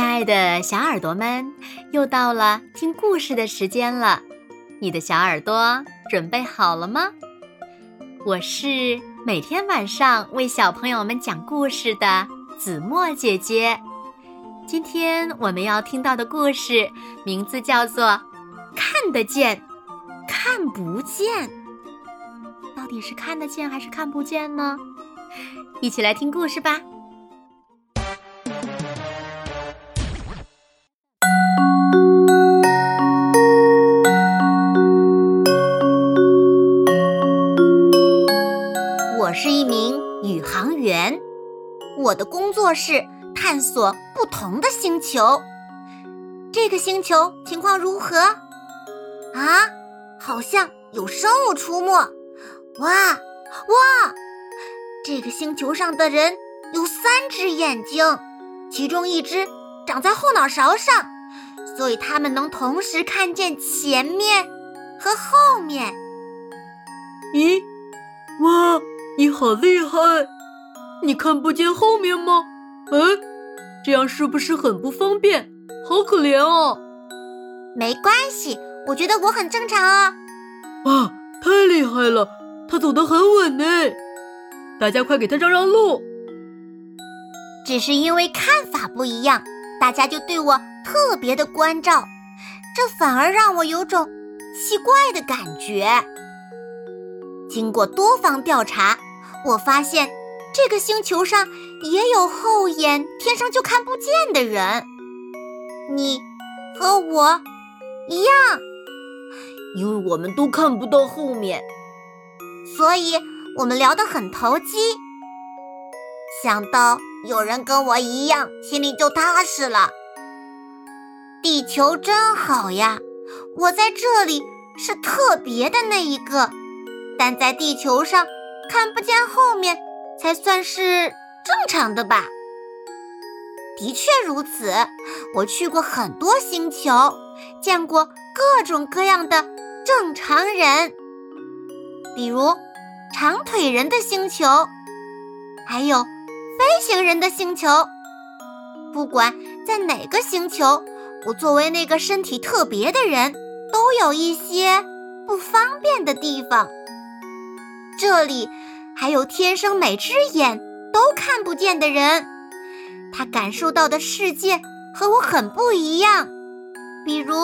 亲爱的小耳朵们，又到了听故事的时间了。你的小耳朵准备好了吗？我是每天晚上为小朋友们讲故事的子墨姐姐。今天我们要听到的故事名字叫做《看得见，看不见》。到底是看得见还是看不见呢？一起来听故事吧。我的工作是探索不同的星球。这个星球情况如何？啊，好像有生物出没。哇哇！这个星球上的人有三只眼睛，其中一只长在后脑勺上，所以他们能同时看见前面和后面。咦，哇，你好厉害！你看不见后面吗？哎，这样是不是很不方便？好可怜哦。没关系，我觉得我很正常啊。哇，太厉害了，他走得很稳呢。大家快给他让让路！只是因为看法不一样，大家就对我特别的关照，这反而让我有种奇怪的感觉。经过多方调查，我发现这个星球上也有后眼天生就看不见的人。你和我一样，因为我们都看不到后面，所以。我们聊得很投机，想到有人跟我一样，心里就踏实了。地球真好呀，我在这里是特别的那一个，但在地球上看不见后面，才算是正常的吧？的确如此，我去过很多星球，见过各种各样的正常人，比如。长腿人的星球，还有飞行人的星球。不管在哪个星球，我作为那个身体特别的人，都有一些不方便的地方。这里还有天生每只眼都看不见的人，他感受到的世界和我很不一样。比如，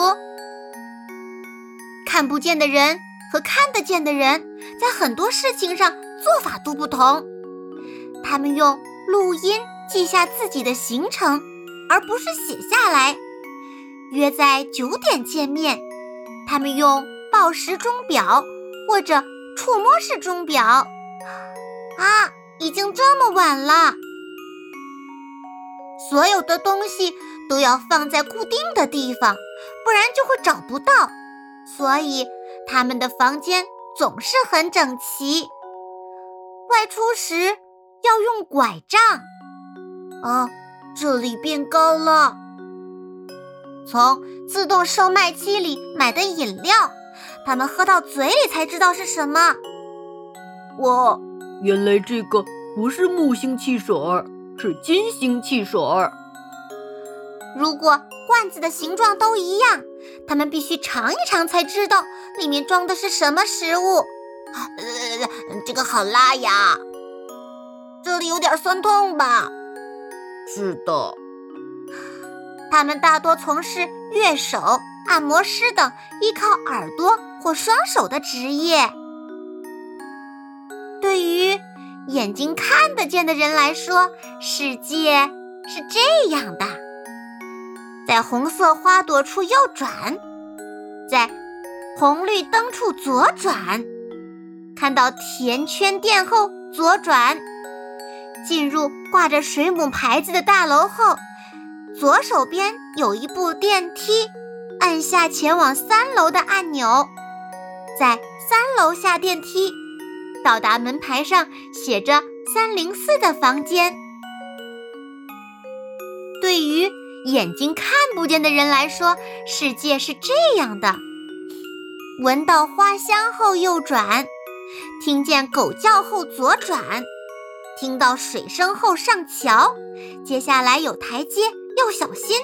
看不见的人。和看得见的人在很多事情上做法都不同，他们用录音记下自己的行程，而不是写下来。约在九点见面，他们用报时钟表或者触摸式钟表。啊，已经这么晚了，所有的东西都要放在固定的地方，不然就会找不到。所以。他们的房间总是很整齐。外出时要用拐杖。啊，这里变高了。从自动售卖机里买的饮料，他们喝到嘴里才知道是什么。我，原来这个不是木星汽水儿，是金星汽水儿。如果罐子的形状都一样。他们必须尝一尝才知道里面装的是什么食物。呃，这个好辣呀！这里有点酸痛吧？是的。他们大多从事乐手、按摩师等依靠耳朵或双手的职业。对于眼睛看得见的人来说，世界是这样的。在红色花朵处右转，在红绿灯处左转，看到甜圈店后左转，进入挂着水母牌子的大楼后，左手边有一部电梯，按下前往三楼的按钮，在三楼下电梯，到达门牌上写着三零四的房间。对于。眼睛看不见的人来说，世界是这样的：闻到花香后右转，听见狗叫后左转，听到水声后上桥。接下来有台阶要小心。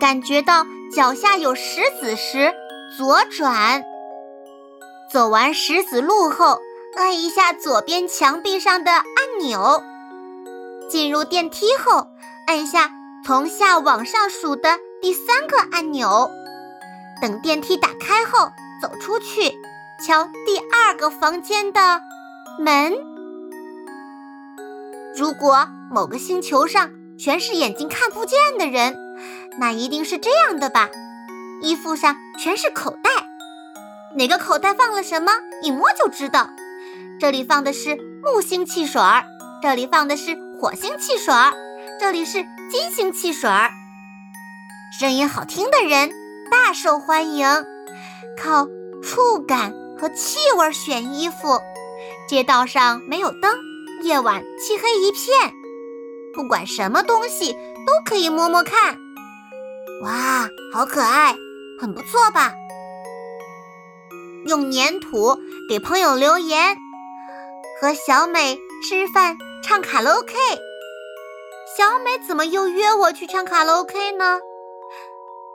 感觉到脚下有石子时，左转。走完石子路后，按一下左边墙壁上的按钮。进入电梯后，按下从下往上数的第三个按钮。等电梯打开后，走出去，敲第二个房间的门。如果某个星球上全是眼睛看不见的人，那一定是这样的吧？衣服上全是口袋，哪个口袋放了什么，一摸就知道。这里放的是木星汽水儿，这里放的是火星汽水儿，这里是金星汽水儿。声音好听的人大受欢迎，靠触感和气味选衣服。街道上没有灯，夜晚漆黑一片，不管什么东西都可以摸摸看。哇，好可爱，很不错吧？用粘土给朋友留言，和小美吃饭唱卡拉 OK。小美怎么又约我去唱卡拉 OK 呢？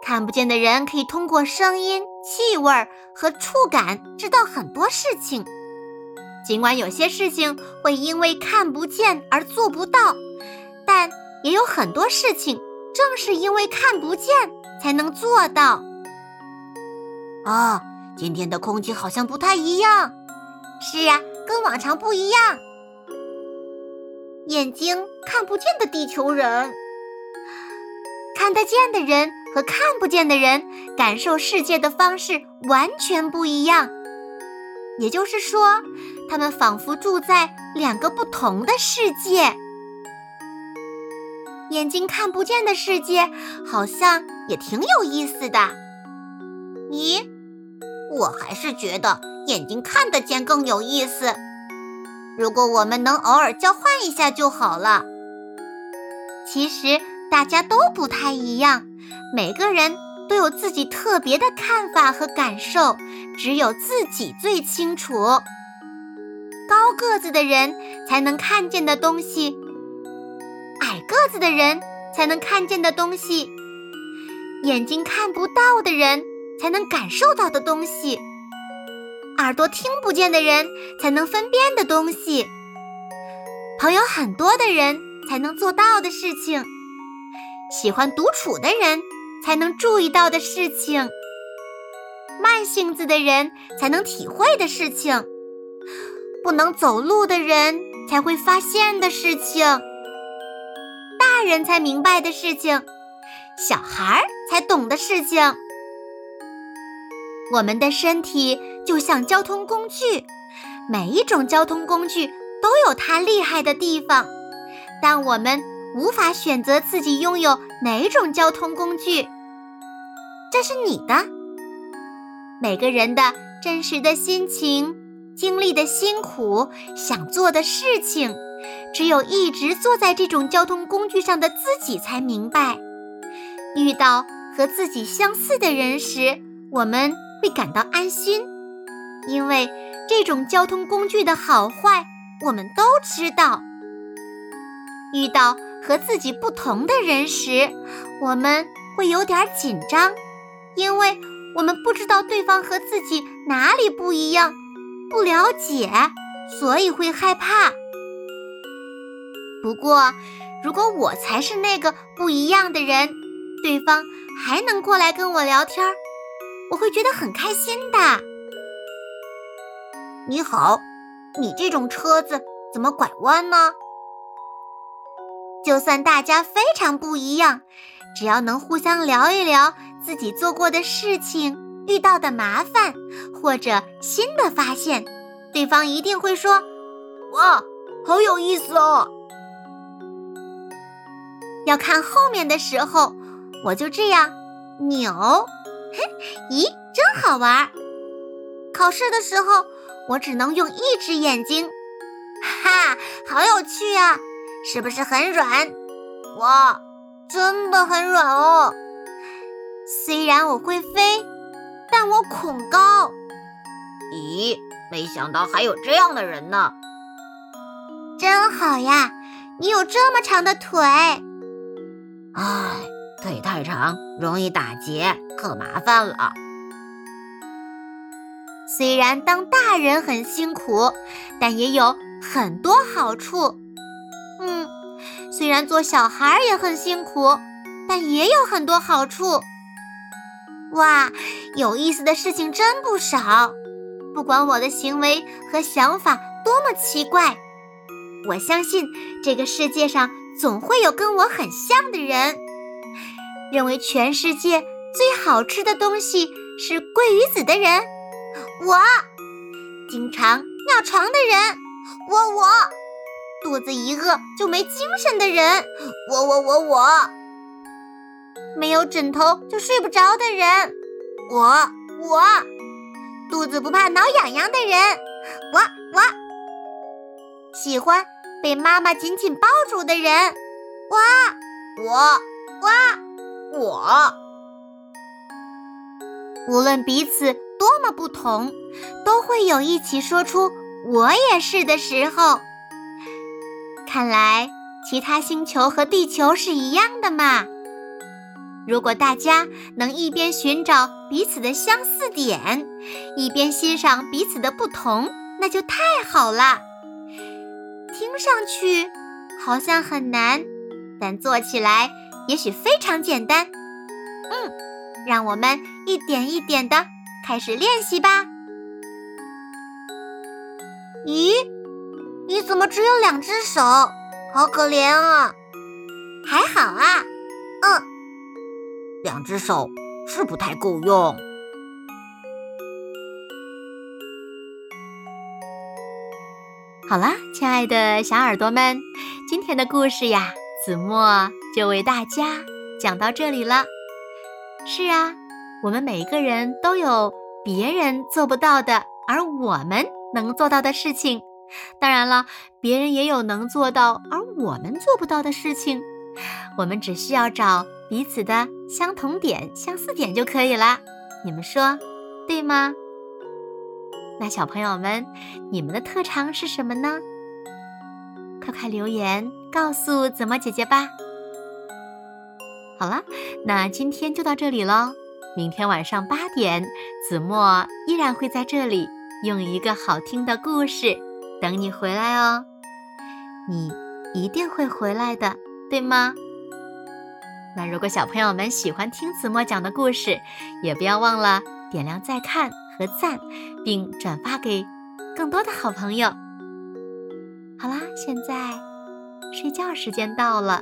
看不见的人可以通过声音、气味和触感知道很多事情。尽管有些事情会因为看不见而做不到，但也有很多事情。正是因为看不见，才能做到。啊，今天的空气好像不太一样。是呀，跟往常不一样。眼睛看不见的地球人，看得见的人和看不见的人感受世界的方式完全不一样。也就是说，他们仿佛住在两个不同的世界。眼睛看不见的世界，好像也挺有意思的。咦，我还是觉得眼睛看得见更有意思。如果我们能偶尔交换一下就好了。其实大家都不太一样，每个人都有自己特别的看法和感受，只有自己最清楚。高个子的人才能看见的东西。矮个子的人才能看见的东西，眼睛看不到的人才能感受到的东西，耳朵听不见的人才能分辨的东西，朋友很多的人才能做到的事情，喜欢独处的人才能注意到的事情，慢性子的人才能体会的事情，不能走路的人才会发现的事情。大人才明白的事情，小孩儿才懂的事情。我们的身体就像交通工具，每一种交通工具都有它厉害的地方，但我们无法选择自己拥有哪种交通工具。这是你的。每个人的真实的心情、经历的辛苦、想做的事情。只有一直坐在这种交通工具上的自己才明白，遇到和自己相似的人时，我们会感到安心，因为这种交通工具的好坏我们都知道。遇到和自己不同的人时，我们会有点紧张，因为我们不知道对方和自己哪里不一样，不了解，所以会害怕。不过，如果我才是那个不一样的人，对方还能过来跟我聊天，我会觉得很开心的。你好，你这种车子怎么拐弯呢？就算大家非常不一样，只要能互相聊一聊自己做过的事情、遇到的麻烦或者新的发现，对方一定会说：“哇，好有意思哦。”要看后面的时候，我就这样扭，咦，真好玩！考试的时候，我只能用一只眼睛，哈，好有趣呀！是不是很软？哇，真的很软哦！虽然我会飞，但我恐高。咦，没想到还有这样的人呢！真好呀，你有这么长的腿。唉，腿太长，容易打结，可麻烦了。虽然当大人很辛苦，但也有很多好处。嗯，虽然做小孩也很辛苦，但也有很多好处。哇，有意思的事情真不少。不管我的行为和想法多么奇怪，我相信这个世界上总会有跟我很像的人，认为全世界最好吃的东西是鲑鱼子的人。我经常尿床的人，我我肚子一饿就没精神的人，我我我我没有枕头就睡不着的人，我我肚子不怕挠痒痒的人，我我喜欢被妈妈紧紧抱住的人，我我我我，无论彼此。多么不同，都会有一起说出“我也是”的时候。看来其他星球和地球是一样的嘛。如果大家能一边寻找彼此的相似点，一边欣赏彼此的不同，那就太好了。听上去好像很难，但做起来也许非常简单。嗯，让我们一点一点的。开始练习吧。咦，你怎么只有两只手？好可怜啊！还好啊，嗯，两只手是不太够用。好啦，亲爱的小耳朵们，今天的故事呀，子墨就为大家讲到这里了。是啊。我们每个人都有别人做不到的，而我们能做到的事情。当然了，别人也有能做到而我们做不到的事情。我们只需要找彼此的相同点、相似点就可以了。你们说对吗？那小朋友们，你们的特长是什么呢？快快留言告诉子墨姐姐吧。好了，那今天就到这里喽。明天晚上八点，子墨依然会在这里，用一个好听的故事等你回来哦。你一定会回来的，对吗？那如果小朋友们喜欢听子墨讲的故事，也不要忘了点亮再看和赞，并转发给更多的好朋友。好啦，现在睡觉时间到了，